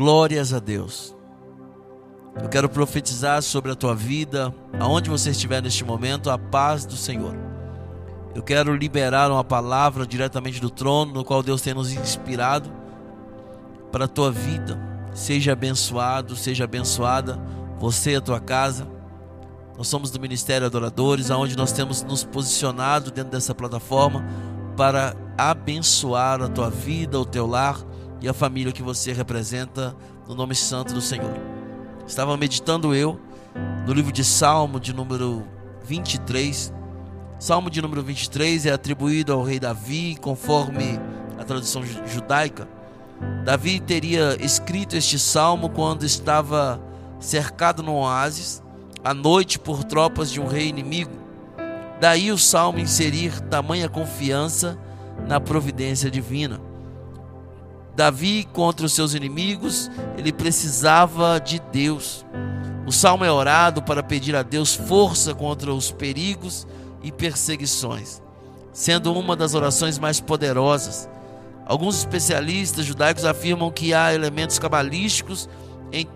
Glórias a Deus. Eu quero profetizar sobre a tua vida, aonde você estiver neste momento, a paz do Senhor. Eu quero liberar uma palavra diretamente do trono, no qual Deus tem nos inspirado para a tua vida. Seja abençoado, seja abençoada você e a tua casa. Nós somos do Ministério Adoradores, aonde nós temos nos posicionado dentro dessa plataforma para abençoar a tua vida, o teu lar e a família que você representa no nome santo do Senhor. Estava meditando eu no livro de Salmo de número 23. Salmo de número 23 é atribuído ao rei Davi, conforme a tradução judaica. Davi teria escrito este salmo quando estava cercado no oásis, à noite por tropas de um rei inimigo. Daí o salmo inserir tamanha confiança na providência divina. Davi contra os seus inimigos, ele precisava de Deus. O salmo é orado para pedir a Deus força contra os perigos e perseguições, sendo uma das orações mais poderosas. Alguns especialistas judaicos afirmam que há elementos cabalísticos em,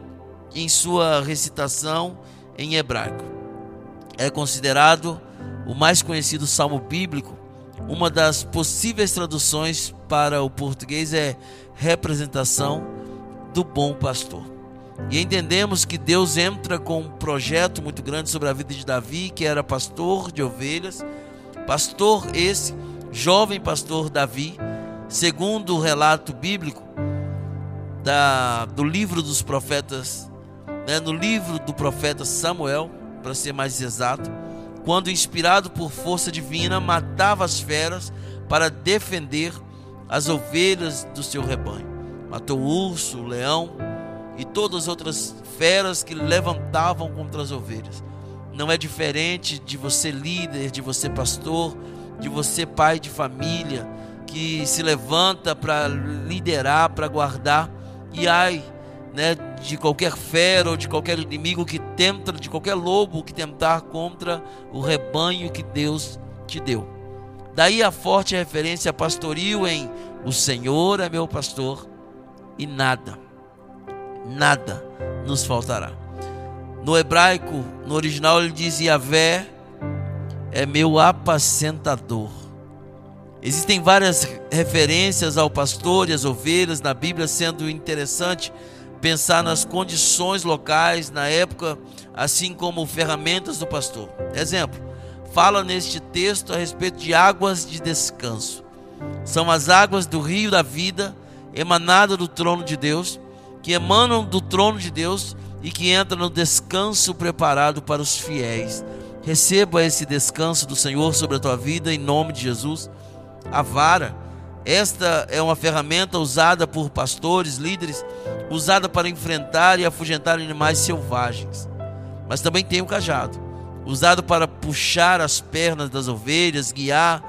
em sua recitação em hebraico. É considerado o mais conhecido salmo bíblico. Uma das possíveis traduções para o português é representação do bom pastor. E entendemos que Deus entra com um projeto muito grande sobre a vida de Davi, que era pastor de ovelhas. Pastor esse, jovem pastor Davi, segundo o relato bíblico da, do livro dos profetas, né, no livro do profeta Samuel, para ser mais exato, quando inspirado por força divina, matava as feras para defender as ovelhas do seu rebanho. Matou o urso, o leão e todas as outras feras que levantavam contra as ovelhas. Não é diferente de você líder, de você pastor, de você pai de família que se levanta para liderar, para guardar e ai, né, de qualquer fera ou de qualquer inimigo que tenta, de qualquer lobo que tentar contra o rebanho que Deus te deu. Daí a forte referência pastoril em o Senhor é meu pastor e nada, nada nos faltará. No hebraico, no original, ele diz: Yahvé é meu apacentador. Existem várias referências ao pastor e às ovelhas na Bíblia, sendo interessante pensar nas condições locais na época, assim como ferramentas do pastor. Exemplo: fala neste texto a respeito de águas de descanso. São as águas do rio da vida, emanada do trono de Deus, que emanam do trono de Deus e que entram no descanso preparado para os fiéis. Receba esse descanso do Senhor sobre a tua vida em nome de Jesus. A vara, esta é uma ferramenta usada por pastores, líderes, usada para enfrentar e afugentar animais selvagens. Mas também tem o cajado usado para puxar as pernas das ovelhas, guiar.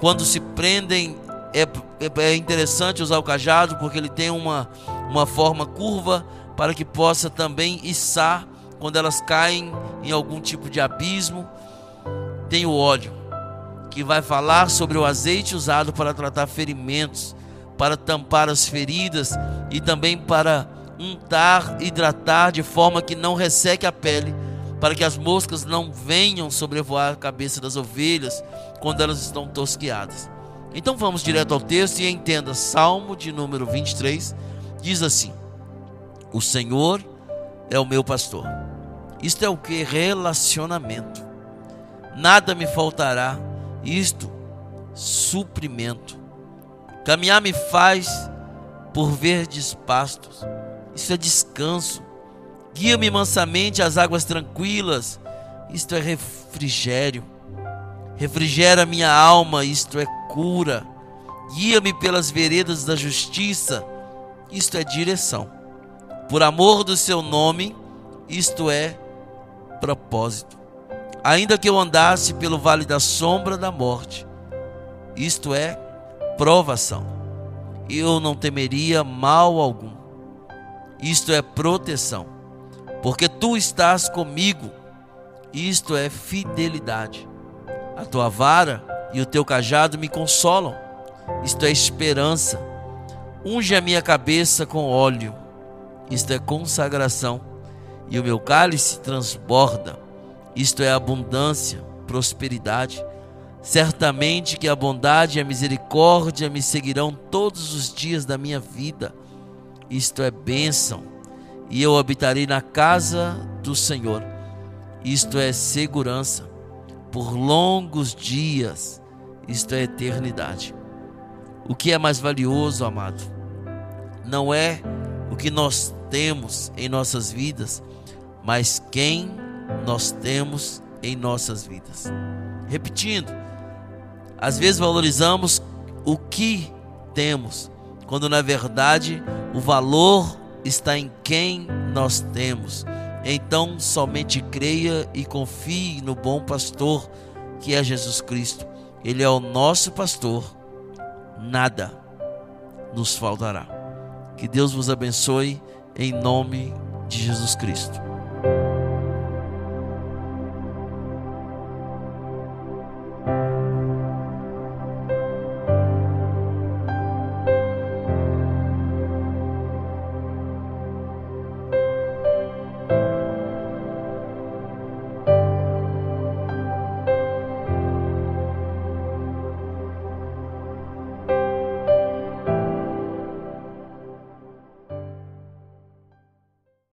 Quando se prendem, é, é, é interessante usar o cajado porque ele tem uma, uma forma curva para que possa também içar quando elas caem em algum tipo de abismo. Tem o óleo, que vai falar sobre o azeite usado para tratar ferimentos, para tampar as feridas e também para untar, hidratar de forma que não resseque a pele para que as moscas não venham sobrevoar a cabeça das ovelhas quando elas estão tosquiadas. Então vamos direto ao texto e entenda, Salmo de número 23 diz assim: O Senhor é o meu pastor. Isto é o que? Relacionamento. Nada me faltará. Isto, suprimento. Caminhar me faz por verdes pastos. Isso é descanso. Guia-me mansamente às águas tranquilas, isto é refrigério. Refrigera minha alma, isto é cura. Guia-me pelas veredas da justiça, isto é direção. Por amor do seu nome, isto é propósito. Ainda que eu andasse pelo vale da sombra da morte, isto é provação. Eu não temeria mal algum. Isto é proteção porque tu estás comigo. Isto é fidelidade. A tua vara e o teu cajado me consolam. Isto é esperança. Unge a minha cabeça com óleo. isto é consagração, e o meu cálice transborda, isto é abundância, prosperidade. Certamente que a bondade e a misericórdia me seguirão todos os dias da minha vida, isto é bênção, e eu habitarei na casa do Senhor, isto é segurança, por longos dias, isto é eternidade. O que é mais valioso, amado, não é o que nós temos em nossas vidas, mas quem nós temos em nossas vidas. Repetindo, às vezes valorizamos o que temos, quando na verdade o valor está em quem nós temos. Então somente creia e confie no bom pastor que é Jesus Cristo. Ele é o nosso pastor, nada nos faltará. Que Deus vos abençoe em nome de Jesus Cristo.